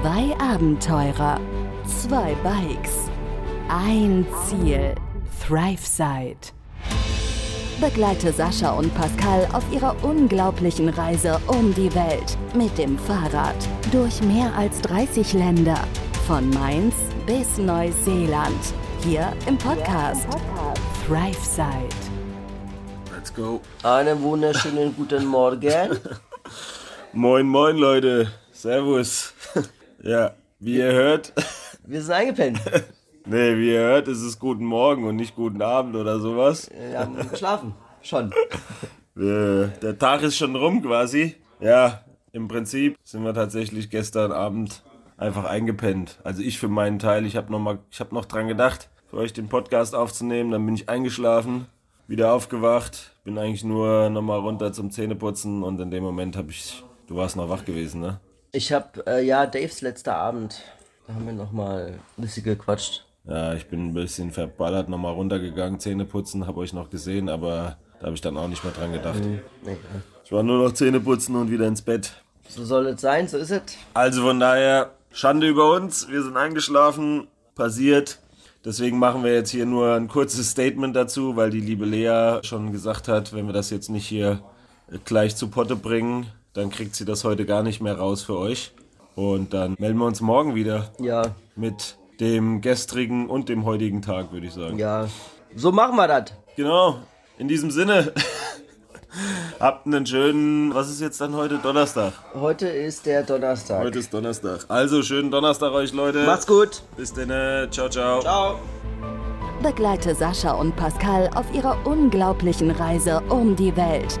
Zwei Abenteurer, zwei Bikes, ein Ziel, ThriveSide. Begleite Sascha und Pascal auf ihrer unglaublichen Reise um die Welt mit dem Fahrrad durch mehr als 30 Länder, von Mainz bis Neuseeland, hier im Podcast ThriveSide. Let's go. Einen wunderschönen guten Morgen. Moin, moin, Leute. Servus. ja, wie ihr hört. Wir sind eingepennt. nee, wie ihr hört, ist es guten Morgen und nicht guten Abend oder sowas. Wir haben geschlafen. Schon. Der Tag ist schon rum quasi. Ja, im Prinzip sind wir tatsächlich gestern Abend einfach eingepennt. Also ich für meinen Teil, ich habe noch, mal, ich hab noch dran gedacht, für euch den Podcast aufzunehmen. Dann bin ich eingeschlafen, wieder aufgewacht, bin eigentlich nur nochmal runter zum Zähneputzen und in dem Moment habe ich, du warst noch wach gewesen, ne? Ich habe, äh, ja, Daves letzter Abend, da haben wir nochmal ein bisschen gequatscht. Ja, ich bin ein bisschen verballert nochmal runtergegangen, Zähne putzen, habe euch noch gesehen, aber da habe ich dann auch nicht mehr dran gedacht. Nee, ja. Ich war nur noch Zähne putzen und wieder ins Bett. So soll es sein, so ist es. Also von daher, Schande über uns, wir sind eingeschlafen, passiert. Deswegen machen wir jetzt hier nur ein kurzes Statement dazu, weil die liebe Lea schon gesagt hat, wenn wir das jetzt nicht hier gleich zu Potte bringen, dann kriegt sie das heute gar nicht mehr raus für euch. Und dann melden wir uns morgen wieder Ja, mit dem gestrigen und dem heutigen Tag, würde ich sagen. ja. So machen wir das. Genau, in diesem Sinne. Habt einen schönen, was ist jetzt dann heute? Donnerstag. Heute ist der Donnerstag. Heute ist Donnerstag. Also schönen Donnerstag euch, Leute. Macht's gut. Bis dann. Ciao, ciao. Ciao. Begleite Sascha und Pascal auf ihrer unglaublichen Reise um die Welt,